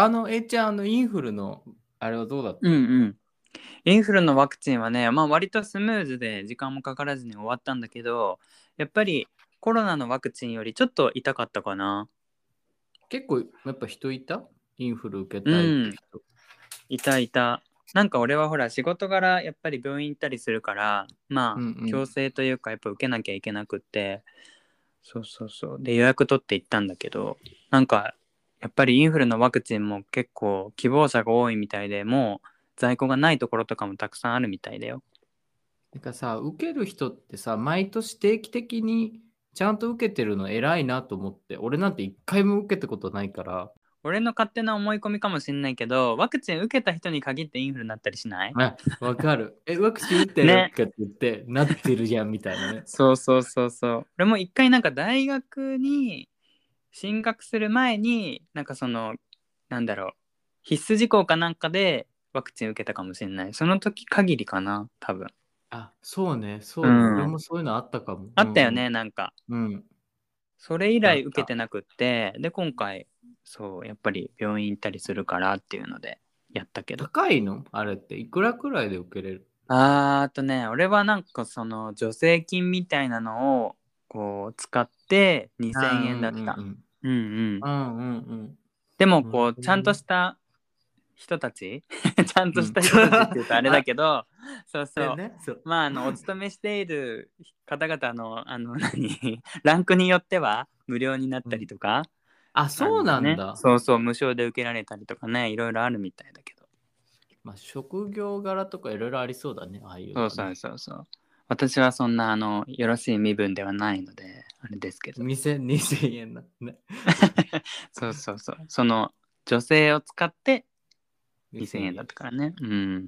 あの、えいちゃん、あの、インフルの、あれはどうだった？うんうん。インフルのワクチンはね、まあ割とスムーズで時間もかからずに終わったんだけど、やっぱりコロナのワクチンよりちょっと痛かったかな。結構、やっぱ人いた？インフル受けたいって人。いたいた。なんか俺はほら仕事柄やっぱり病院行ったりするから、まあ、うんうん強制というかやっぱ受けなきゃいけなくって、そうそうそう。で予約取って行ったんだけど、なんかやっぱりインフルのワクチンも結構希望者が多いみたいで、もう在庫がないところとかもたくさんあるみたいだよ。なんかさ、受ける人ってさ、毎年定期的にちゃんと受けてるの偉いなと思って、俺なんて一回も受けたことないから、俺の勝手な思い込みかもしんないけど、ワクチン受けた人に限ってインフルになったりしない？あ、わかる。え、ワクチン打ってる？って言って、なってるじゃんみたいなね。そうそうそうそう。俺も一回なんか大学に進学する前に、なんかその、なんだろう、必須事項かなんかでワクチン受けたかもしれない。その時限りかな、多分。あ、そうね、そうね。うん俺もそういうのあったかも。あったよね、なんか。うん。うん。それ以来受けてなくって、で、今回、そう、やっぱり病院行ったりするからっていうのでやったけど。高いの？あれっていくらくらいで受けれる？あーあとね俺はなんかその助成金みたいなのをこう使って2000円だった。うんうんうんうんうん。うんうんうん。でもこうちゃんとした人たち？ちゃんとした人たちって言うとあれだけど、そうそう。ね、そう。まああのお勤めしている方々のあの 何？ランクによっては無料になったりとか、あ、そうなんだ。ねそうそう無償で受けられたりとかねいろいろあるみたいだけど。まあ、職業柄とかいろいろありそうだね、ああいうね、そうそうそうそう。私はそんなあのよろしい身分ではないのであれですけど。2000 2000円だ。ね、そうそうそう。その女性を使って2000円だったからね。うん。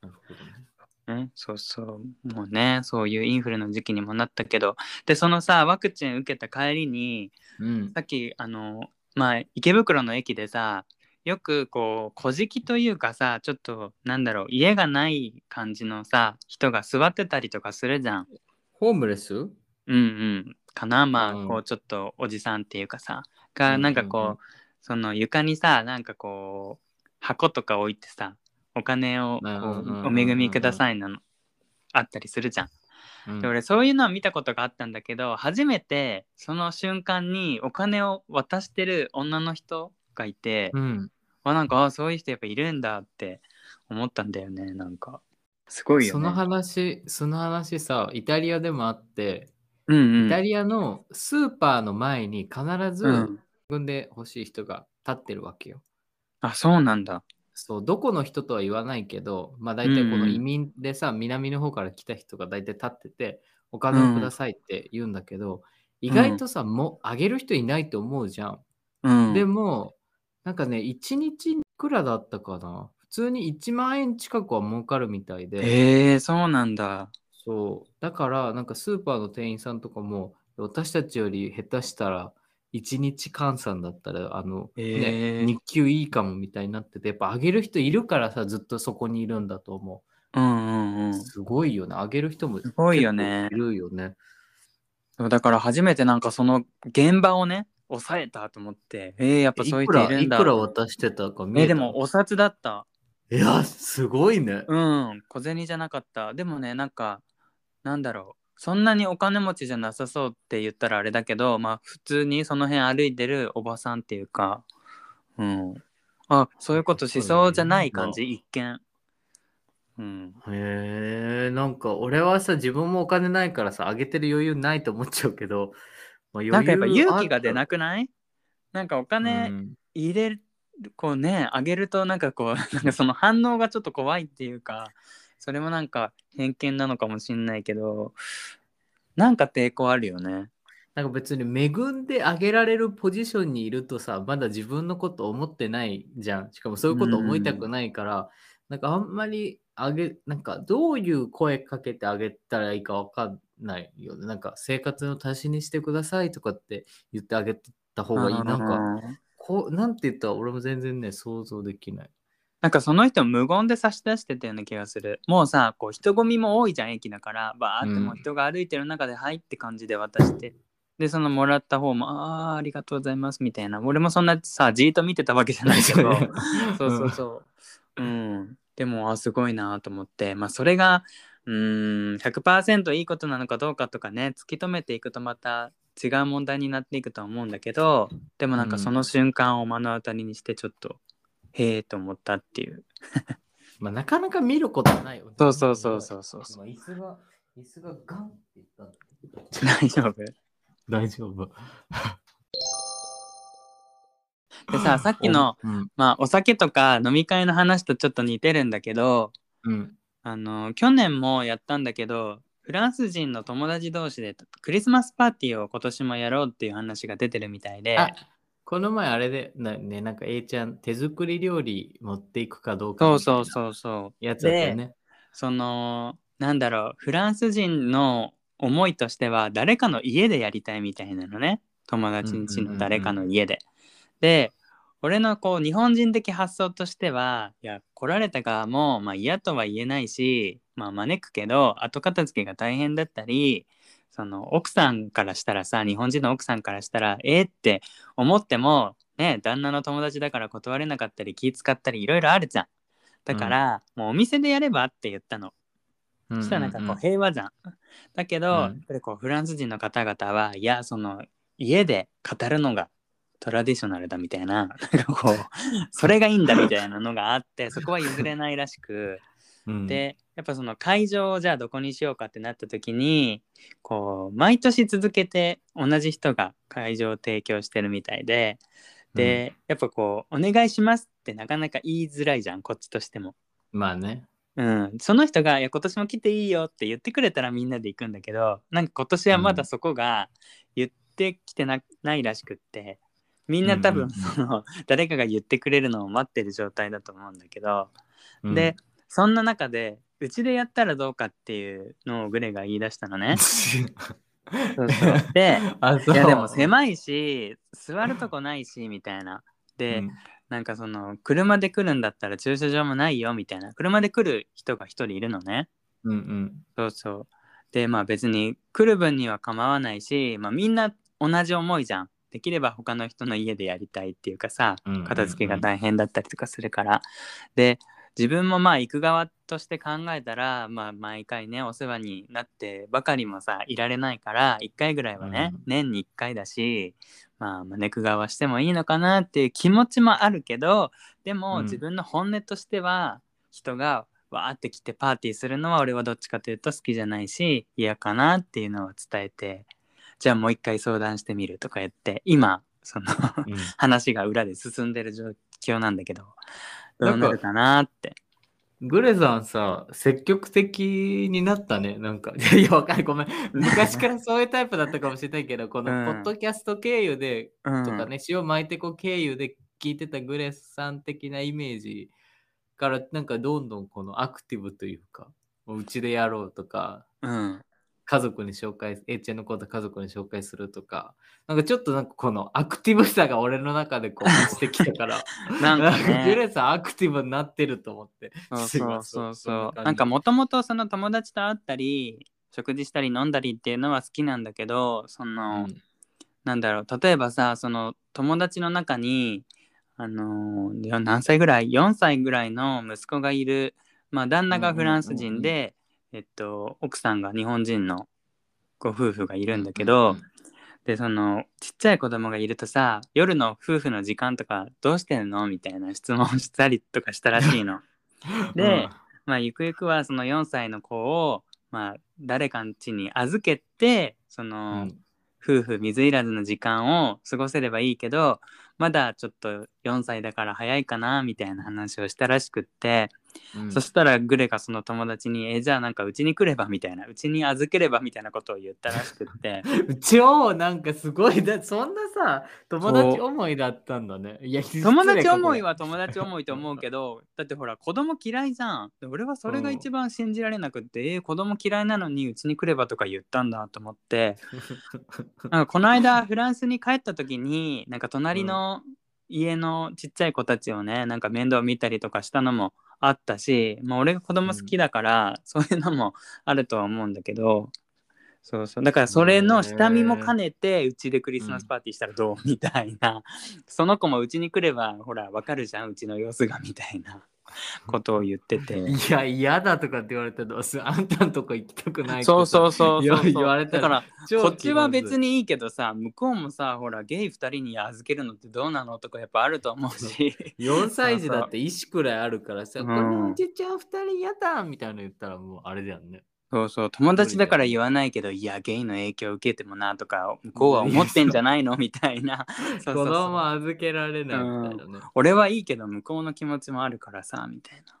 なるほどね。ね、そうそう。もうね、そういうインフルの時期にもなったけど、で、そのさ、ワクチン受けた帰りに、うん。さっき、あの、まあ、池袋の駅でさ、よくこう、小じというかさ、ちょっと、なんだろう、家がない感じのさ、人が座ってたりとかするじゃん。ホームレス？うんうん。かなまあ、うんこう、ちょっとおじさんっていうかさ、が、うんうんうんなんかこう、その床にさ、なんかこう、箱とか置いてさ、お金をこうんうんうんうんうんうお恵みくださいなの、あったりするじゃん。うんで俺そういうのは見たことがあったんだけど初めてその瞬間にお金を渡してる女の人がいて、うん。あなんかあそういう人やっぱいるんだって思ったんだよねなんか。すごいよね。その話、その話さ、イタリアでもあって、うんうん。イタリアのスーパーの前に必ずうん。自分で欲しい人が立ってるわけよ。あそうなんだ。そう、どこの人とは言わないけど、まあ大体この移民でさ、南の方から来た人が大体立ってて、お金をくださいって言うんだけど、意外とさ、もうあげる人いないと思うじゃん。うん。でも、なんかね、1日いくらだったかな普通に1万円近くは儲かるみたいで、へえそうなんだそう。だから、なんかスーパーの店員さんとかも、私たちより下手したら、1日換算だったら、あの、へーね、日給いいかもみたいになってて、やっぱあげる人いるからさ、ずっとそこにいるんだと思うんうんうう。んすごいよね。あげる人もすごいよねいるよね。そうだから初めてなんかその現場をね抑えたと思ってえー、やっぱそういうい人いるんだいくら渡してたか見えたえでもお札だったいや、すごいね。うん、小銭じゃなかった。でもね、なんか、なんだろう。そんなにお金持ちじゃなさそうって言ったらあれだけど、まあ普通にその辺歩いてるおばさんっていうか、うん。あ、そういうことしそうじゃない感じ、一見。うん。へえ、なんか俺はさ、自分もお金ないからさ、あげてる余裕ないと思っちゃうけど、まあ、なんかやっぱ勇気が出なくない？なんかおた金うん入れる、こうね、あげるとなんかこう、なんかその反応がちょっと怖いっていうか、それもなんか偏見なのかもしんないけど、なんか抵抗あるよね。なんか別に恵んであげられるポジションにいるとさ、まだ自分のこと思ってないじゃん。しかもそういうこと思いたくないから、なんかあんまりあげ、なんかどういう声かけてあげたらいいかわかんないよね。なんか生活の足しにしてくださいとかって言ってあげた方がいい。なんか、うんこう、なんて言ったら俺も全然ね、想像できない。なんかその人無言で差し出してたような気がする。もうさ、こう人混みも多いじゃん、駅だから。バーってもう人が歩いてる中で、はいって感じで渡してでそのもらった方も「あーありがとうございます」みたいな俺もそんなさじーっと見てたわけじゃないけど そうそうそううんでもあすごいなと思ってまあそれがうーん100%いいことなのかどうかとかね突き止めていくとまた違う問題になっていくとは思うんだけどでもなんかその瞬間を目の当たりにしてちょっと、へえと思ったっていう。まあ、なかなか見ることないよね。そうそうそうそうそう。今椅子が、椅子がガンって言ったんだけど。大丈夫。大丈夫。でささっきの、うん、まあお酒とか飲み会の話とちょっと似てるんだけどうん。あの去年もやったんだけどフランス人の友達同士でクリスマスパーティーを今年もやろうっていう話が出てるみたいであこの前あれで、なね、なんか A ちゃん、手作り料理持っていくかどうかそうそうそうそうやつだったよね。そのなんだろうフランス人の思いとしては誰かの家でやりたいみたいなのね友達の誰かの家で。で俺のこう日本人的発想としてはいや来られた側も、まあ、嫌とは言えないし、まあ、招くけど後片付けが大変だったりその奥さんからしたらさ日本人の奥さんからしたらえー、って思ってもね旦那の友達だから断れなかったり気使ったりいろいろあるじゃん。だから、もうお店でやればって言ったの。うんそしたらなんかこう平和じゃん。だけど、うんやっぱりこうフランス人の方々はいやその家で語るのがトラディショナルだみたいななんかこうそれがいいんだみたいなのがあってそこは譲れないらしく うん、でやっぱその会場をじゃあどこにしようかってなった時にこう毎年続けて同じ人が会場を提供してるみたいでで、やっぱこう「お願いします」ってなかなか言いづらいじゃんこっちとしても。まあね。うん、その人が「いや今年も来ていいよ」って言ってくれたらみんなで行くんだけどなんか今年はまだそこが言ってきてな,、ないらしくってみんな多分その、誰かが言ってくれるのを待ってる状態だと思うんだけど、うん。で、そんな中でうちでやったらどうかっていうのをグレが言い出したのね。そうそう。でいやでも狭いし座るとこないしみたいな。で、うん。なんかその車で来るんだったら駐車場もないよみたいな。車で来る人が一人いるのね。うんうん。そうそう。でまあ別に来る分には構わないし、まあ、みんな同じ思いじゃんできれば他の人の家でやりたいっていうかさ片付けが大変だったりとかするから、で自分もまあ行く側として考えたら、まあ、毎回ねお世話になってばかりもさいられないから1回ぐらいはね、うん。年に1回だし、まあ、招く側してもいいのかなっていう気持ちもあるけどでも、うん。自分の本音としては人がわーって来てパーティーするのは俺はどっちかというと好きじゃないし嫌かなっていうのを伝えてじゃあもう一回相談してみるとか言って今そのうん 話が裏で進んでる状況なんだけどどうなるかなって。グレさんさ、積極的になったね。なんか、いや、わかんない。ごめん。昔からそういうタイプだったかもしれないけど、このうんポッドキャスト経由で、うんとかね、塩巻いてこ経由で聞いてたグレさん的なイメージから、なんかどんどんこのアクティブというか、うちでやろうとか、うん家族に紹介、エちゃんのこと家族に紹介するとか、なんかちょっとなんかこのアクティブさが俺の中でこう 増してきたから、なんかね。グレさんアクティブになってると思って。そうそうそうなんかもともとその友達と会ったり食事したり飲んだりっていうのは好きなんだけどその、うん。なんだろう例えばさその友達の中にあの何歳ぐらい？4歳ぐらいの息子がいるまあ旦那がフランス人で、えっと奥さんが日本人のご夫婦がいるんだけど、うんうんでそのちっちゃい子供がいるとさ夜の夫婦の時間とかどうしてんの？みたいな質問したりとかしたらしいの。で、まあゆくゆくはその4歳の子を、まあ、誰かの家に預けてそうん。の、夫婦水入らずの時間を過ごせればいいけどまだちょっと4歳だから早いかなみたいな話をしたらしくって、うん。そしたらグレがその友達に「えじゃあなんかうちに来れば」みたいなうちに預ければみたいなことを言ったらしくって。超なんかすごいだそんなさ友達思いだったんだね。いや友達思いはは友達思いと思うけどだってほら子供嫌いじゃん。で俺はそれが一番信じられなくって、えー子供嫌いなのにうちに来ればとか言ったんだと思って。なんかこの間フランスに帰った時になんか隣の家のちっちゃい子たちをねなんか面倒見たりとかしたのもあったし、まあ、俺が子供好きだから、そういうのもあるとは思うんだけどそうそう。だからそれの下見も兼ねてうちでクリスマスパーティーしたらどう？みたいな。その子もうちに来ればほらわかるじゃんうちの様子がみたいな ことを言ってて。いや、嫌だとかって言われたらどうする あんたんとこ行きたくないってそうそうそう言われたらだから超こっちは別に。にいいけどさ向こうもさほらゲイ2人に預けるのってどうなのとかやっぱあると思うし。4歳児だって意思くらいあるからさ、うん。このおじちゃん2人嫌だみたいなの言ったらもうあれだよね。そうそう友達だから言わないけどいやゲイの影響受けてもなとか向こうは思ってんじゃないの？みたいな。そうそうそう。子供預けられない。みたいなね。俺はいいけど向こうの気持ちもあるからさみたいな。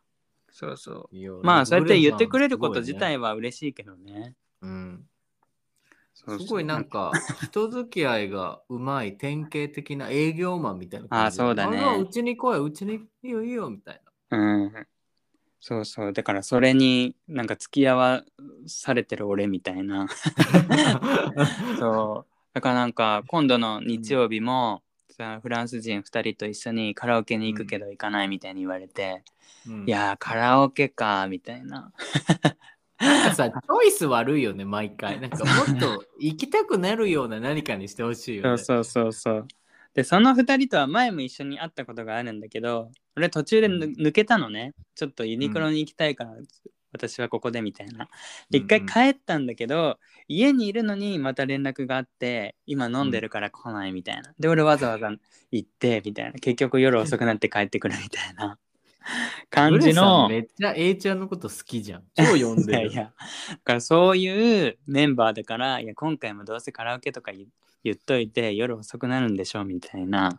そうそう。まあそうやって言ってくれること自体は嬉しいけどね。うん。そうそう。すごいなんか人付き合いがうまい典型的な営業マンみたいなあそうだね。あうちに来い、うちにいいよいいよみたいうんそうそうだからそれになんか付き合わされてる俺みたいなな。そうだからなんか今度の日曜日も、さフランス人2人と一緒にカラオケに行くけど行かないみたいに言われて、うんいやーカラオケかみたいななんかさ、チョイス悪いよね、毎回。なんかもっと行きたくなるような何かにしてほしいよね。そうそうそうそうでその2人とは前も一緒に会ったことがあるんだけど俺途中で抜けたのね。ちょっとユニクロに行きたいから、私はここでみたいな。でうん。一回帰ったんだけど、家にいるのにまた連絡があって今飲んでるから来ないみたいな、で俺わざわざ行ってみたいな。結局夜遅くなって帰ってくるみたいな。感じの。めっちゃ A ちゃんのこと好きじゃん。超呼んいでる。やいや。だからそういうメンバーだからいや今回もどうせカラオケとか言言っといて夜遅くなるんでしょみたいな。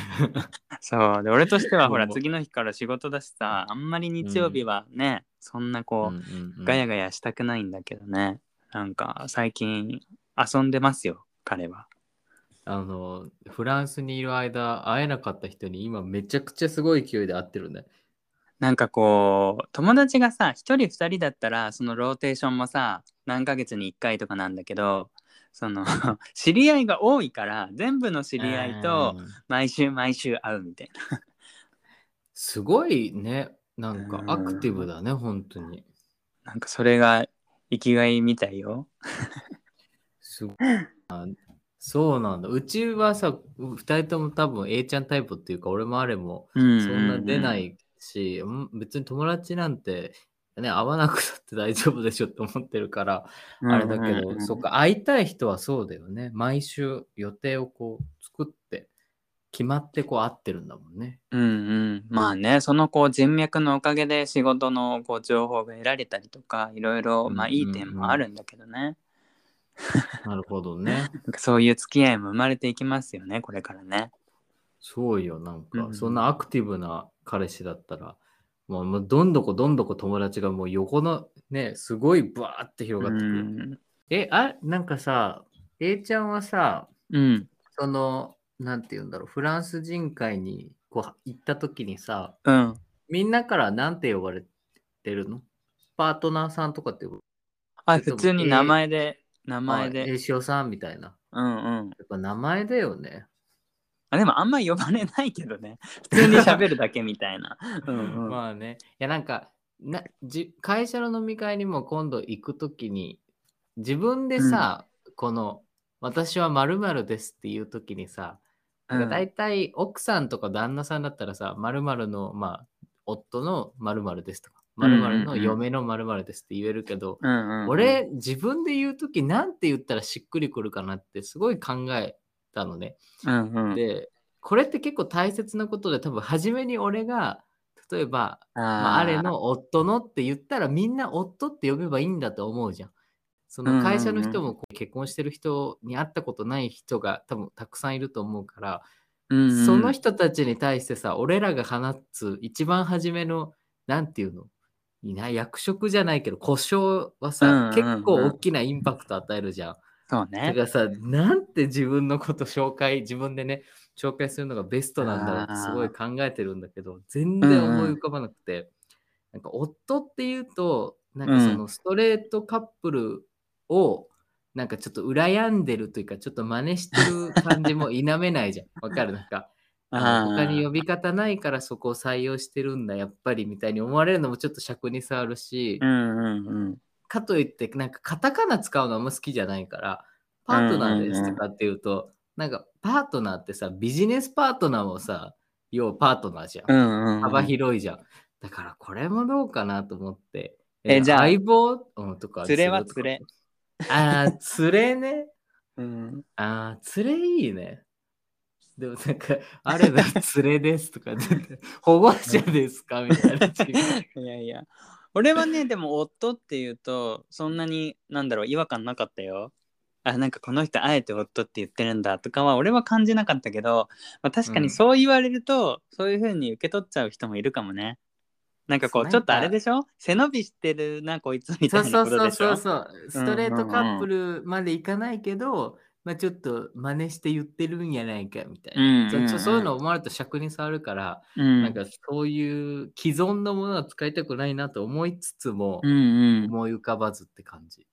そう。で俺としてはほら次の日から仕事だしさあんまり日曜日はね、そんなこう、うんうんうん。ガヤガヤしたくないんだけどね。なんか最近遊んでますよ彼は。あの、フランスにいる間、会えなかった人に今めちゃくちゃすごい勢いで会ってるね。なんかこう友達がさ1人2人だったらそのローテーションもさ何ヶ月に1回とかなんだけどその 知り合いが多いから全部の知り合いとうん毎週毎週会うみたいなすごいね。なんかうんアクティブだね、本当に。なんかそれが生きがいみたいよすごいあそうなんだ。うちはさ、2人とも多分 A ちゃんタイプっていうか、俺もあれもそんな出ないし、うん別に友達なんて、ね、会わなくたって大丈夫でしょって思ってるから、あれだけど、そっか、会いたい人はそうだよね。毎週予定をこう作って、決まってこう会ってるんだもんね。うんうんまあねそのこう人脈のおかげで仕事のこう情報が得られたりとかいろいろまあいい点もあるんだけどね、なるほどね。そういう付き合いも生まれていきますよねこれからねそうよ、なんか、うんそんなアクティブな彼氏だったら、もうもうどんどこどんどこ友達がもう横のね、すごいバーって広がってく。る。うん。え、あ、なんかさ、A ちゃんはさ、うん。その、なんて言うんだろう、フランス人会にこう行った時にさ、うん。みんなからなんて呼ばれてるの？パートナーさんとかってあ普通に名前で名前あでえしおさんみたいな。うんうん。やっぱ名前だよね。あでもあんま呼ばれないけどね。普通に喋るだけみたいな。うんうん。まあね。いやなんかなじ、会社の飲み会にも今度行くときに、自分でさ、この、私は〇〇ですっていうときにさ、なんか大体奥さんとか旦那さんだったらさ、〇〇の、まあ、夫の〇〇ですとか、うんうん〇〇の嫁の〇〇ですって言えるけど、うんうんうん、俺、自分で言うときなんて言ったらしっくりくるかなってすごい考えたのね。うんうん、で、これって結構大切なことで、多分初めに俺が、例えば、まあ、ああれの夫のって言ったらみんな夫って呼べばいいんだと思うじゃん。その会社の人もこう結婚してる人に会ったことない人が多分たくさんいると思うから、うんうんその人たちに対してさ、俺らが放つ一番初めの、なんていうの？いいな役職じゃないけど、故障はさ、うんうんうん結構大きなインパクト与えるじゃん。そうね。だからさ、なんて自分のこと紹介、自分でね、紹介するのがベストなんだろうってすごい考えてるんだけど、全然思い浮かばなくて、なんか夫っていうと、なんかそのストレートカップルを、なんかちょっと羨んでるというか、ちょっと真似してる感じも 否めないじゃん。わかる？なんか、他に呼び方ないからそこを採用してるんだ、やっぱりみたいに思われるのもちょっと尺に触るし、うんうんうんかといって、なんかカタカナ使うのあんま好きじゃないから、パートナーですとかっていうと、なんかパートナーってさ、ビジネスパートナーもさ、要はパートナーじゃん。幅広いじゃん。だからこれもどうかなと思って。えじゃあ相棒、うん、とか。連れは連れ。ああ、連れね。うん。ああ、連れいいね。でもなんか、あれだ、連れですとか、保護者ですか？みたいな。いやいや。俺はね、でも夫っていうと、そんなに、なんだろう、違和感なかったよ。あ、なんかこの人あえて夫って言ってるんだとかは、俺は感じなかったけど、まあ、確かにそう言われると、そういう風に受け取っちゃう人もいるかもね。なんかこう、ちょっとあれでしょ？背伸びしてるな、こいつみたそいうなそうそうことでしょそうそう。ストレートカップルまでいかないけど、まあちょっと真似して言ってるんやないかみたいな。うんうんうんそういうの思われると尺に触るから、うん。なんかそういう既存のものは使いたくないなと思いつつも、うんうん。思い浮かばずって感じ。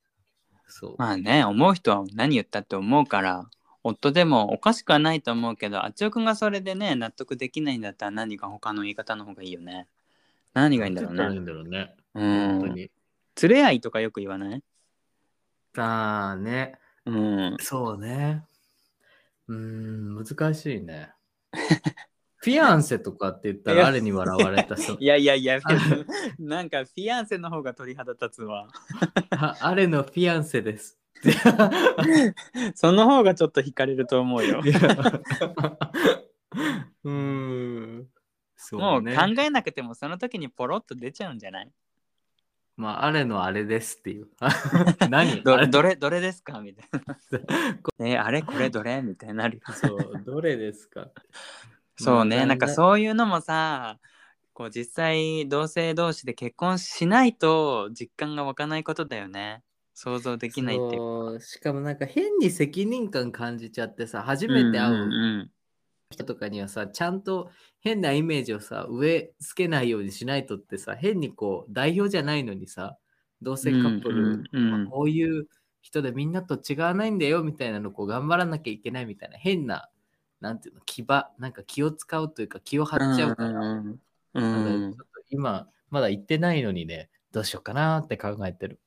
そう。まあね、思う人は何言ったって思うから、夫でもおかしくはないと思うけど、あっちおくんがそれでね、納得できないんだったら何か他の言い方の方がいいよね。何がいいんだろうね。何がいいんだろうね。うん。本当に。連れ合いとかよく言わない？ああね。うん。そうね。うーん、難しいね。フィアンセとかって言ったらあれに笑われたそう。いやいやいや、なんかフィアンセの方が鳥肌立つわ。ああれのフィアンセです。その方がちょっと惹かれると思うようーん。そうね。もう考えなくてもその時にポロッと出ちゃうんじゃない？まあ、あれのあれですっていう。何？どあれ？どれどれですか？みたいな。えあれこれどれ？みたいになるよ。そう、どれですか？そうね、まあなんかそういうのもさ、こう実際同性同士で結婚しないと実感が湧かないことだよね。想像できないっていう。しかもなんか変に責任感感じちゃってさ、初めて会うんううん人とかにはさ、ちゃんと変なイメージをさ、植え付けないようにしないとってさ、変にこう、代表じゃないのにさ、同性カップル、うんうんうんこういう人でみんなと違わないんだよみたいなのをこう頑張らなきゃいけないみたいな変な、なんていうの、気ば、なんか気を使うというか気を張っちゃうから、うんうん今、まだ行ってないのにね、どうしようかなって考えてる。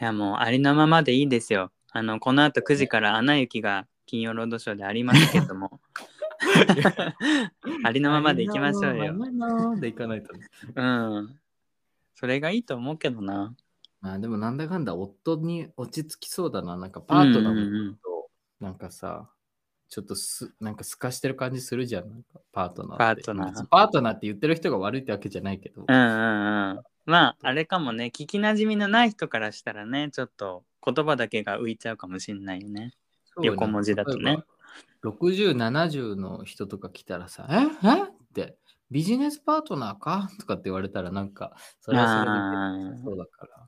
いやもうありのままでいいですよ。あのこの後9時から「アナ雪」が金曜ロードショーでありますけども ありのままでいきましょうよ。ままでいかないとね。うん。それがいいと思うけどな。まあでもなんだかんだ夫に落ち着きそうだな。なんかパートナーもうんうんうんと、なんかさ、ちょっとす、なんか透かしてる感じするじゃん。なんかパートナー。パートナーパートナーって言ってる人が悪いってわけじゃないけど。うんうんうん。まああれかもね聞きなじみのない人からしたらねちょっと言葉だけが浮いちゃうかもしれないよね横文字だとね。例えば60、70の人とか来たらさ、え？え？って、ビジネスパートナーか？とかって言われたらなんか、それはそれそうだから。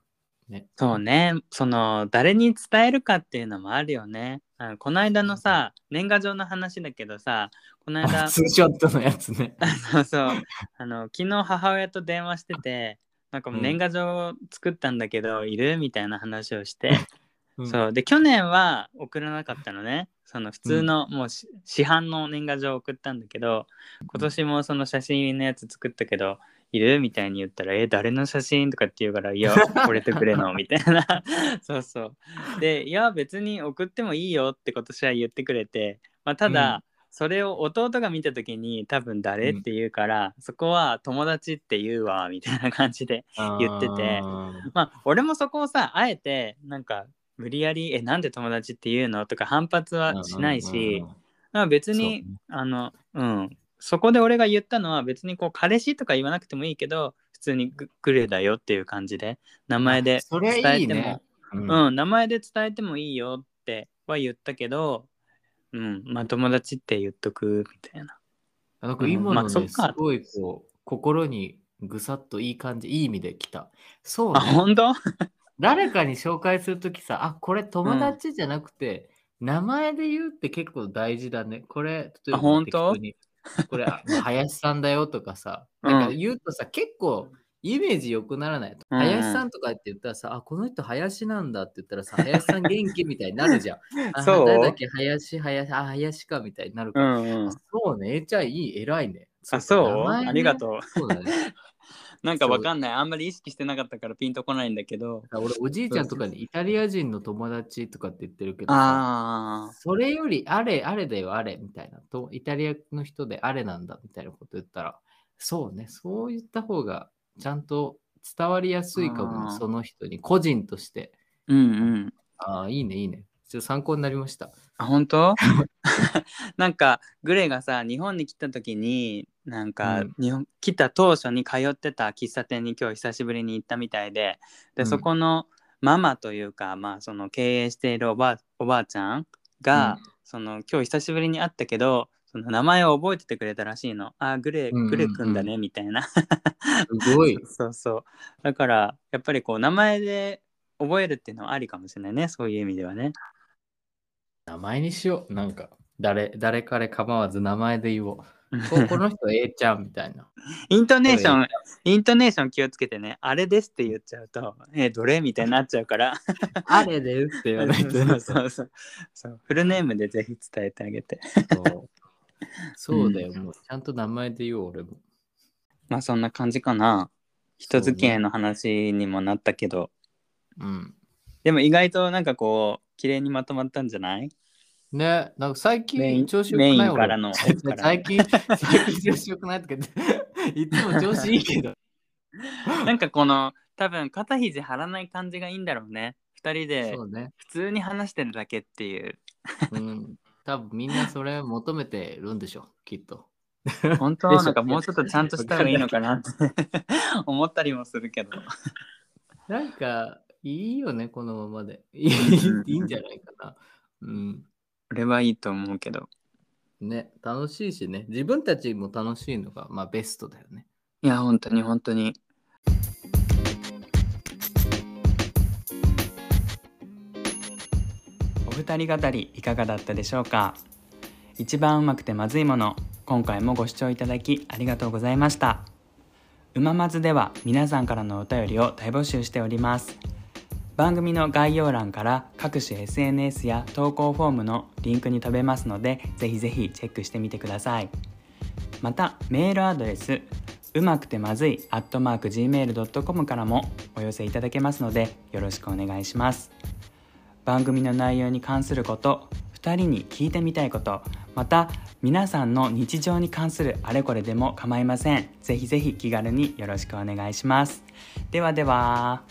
ね。そうね。その誰に伝えるかっていうのもあるよね。あのこの間のさ年賀状の話だけどさこの間あツーショットのやつね。そうそう。あの昨日母親と電話しててなんかもう年賀状作ったんだけど、いる？みたいな話をして、うん。そう。で去年は送らなかったのねその普通の、もうし市販の年賀状を送ったんだけど今年もその写真のやつ作ったけどいるみたいに言ったら「え誰の写真?」とかって言うから「いやこれてくれの」みたいな。そうそう。で「いや別に送ってもいいよ」って今年は言ってくれて、まあ、ただ、うん。それを弟が見た時に多分誰うんって言うから、そこは友達って言うわみたいな感じで言ってて。まあ俺もそこをさあえてなんか無理やり「えなんで友達って言うの?」とか反発はしないし、まあ別に、あのうんそこで俺が言ったのは別にこう彼氏とか言わなくてもいいけど普通にググレだよっていう感じで名前で伝えてもいいねうんうん、名前で伝えてもいいよっては言ったけど、うん、まあ友達って言っとくみたいな。なんかうん今のね、まあそっかすごいこう、心にぐさっといい感じ、いい意味で来た。そうあ、ね。本当？誰かに紹介するときさ、あ、これ友達じゃなくて、名前で言うって結構大事だね。これ、例えばあ本当？適当にこれ、あ林さんだよとかさ、うんなんか言うとさ、結構イメージ良くならない？うん林さんとかって言ったらさ、あ、この人林なんだって言ったらさ、林さん元気みたいになるじゃん。あそう誰だっけ？林、林、あ、林かみたいになるから。うんうん。そうね、えちゃんいい、偉いね。あ、そう？ねありがとう。そうだね。なんかわかんないあんまり意識してなかったからピンとこないんだけど俺、おじいちゃんとかにイタリア人の友達とかって言ってるけどさ、あそれよりあれ、あれだよ、あれみたいな。とイタリアの人であれなんだみたいなこと言ったら、そうね、そう言った方がちゃんと伝わりやすいかもね、その人に、個人として。ーうんうんああ、いいね、いいね。ちょっと参考になりました。あ本当？なんかグレがさ日本に来た時になんか、うん日本来た当初に通ってた喫茶店に今日久しぶりに行ったみたいでで、うんそこのママというか、まあ、その経営しているおばあおばあちゃんが、その今日久しぶりに会ったけどその名前を覚えててくれたらしいの。あグレうんうんうんグレくんだねみたいな。すごい。そうそうだからやっぱりこう名前で覚えるっていうのはありかもしれないねそういう意味ではね。名前にしよう。なんか、誰、誰彼構わず名前で言おう。ここの人 A ちゃんみたいな。イントネーション、イントネーション気をつけてね、あれですって言っちゃうと、え、どれみたいになっちゃうから。あれですって言わないと。そうそうそうそう。フルネームでぜひ伝えてあげて。そうそうだよ、もうちゃんと名前で言おう、俺も。まあそんな感じかな。人付き合いの話にもなったけど、うん。でも意外となんかこう、綺麗にまとまったんじゃない？ね、なんか最近調子よくないメインからの最近、最近調子よくないとか言って、いつも調子いいけど。なんかこの、多分肩肘張らない感じがいいんだろうね。二人で。普通に話してるだけっていう。うん。多分みんなそれ求めてるんでしょ、きっと。本当？でしょなんかもうちょっとちゃんとした方がいいのかなって思ったりもするけど。なんか、いいよね、このままで。いいうんいいんじゃないかな。うん。俺はいいと思うけど。ね、楽しいしね。自分たちも楽しいのが、まあベストだよね。いや、本当に本当に。お二人語りいかがだったでしょうか？一番うまくてまずいもの今回もご視聴いただきありがとうございましたうままずでは皆さんからのお便りを大募集しております番組の概要欄から各種 SNS や投稿フォームのリンクに飛べますのでぜひぜひチェックしてみてください。またメールアドレスうまくてまずい gmail.com からもお寄せいただけますのでよろしくお願いします。番組の内容に関すること2人に聞いてみたいことまた皆さんの日常に関するあれこれでも構いません。ぜひぜひ気軽によろしくお願いします。ではでは。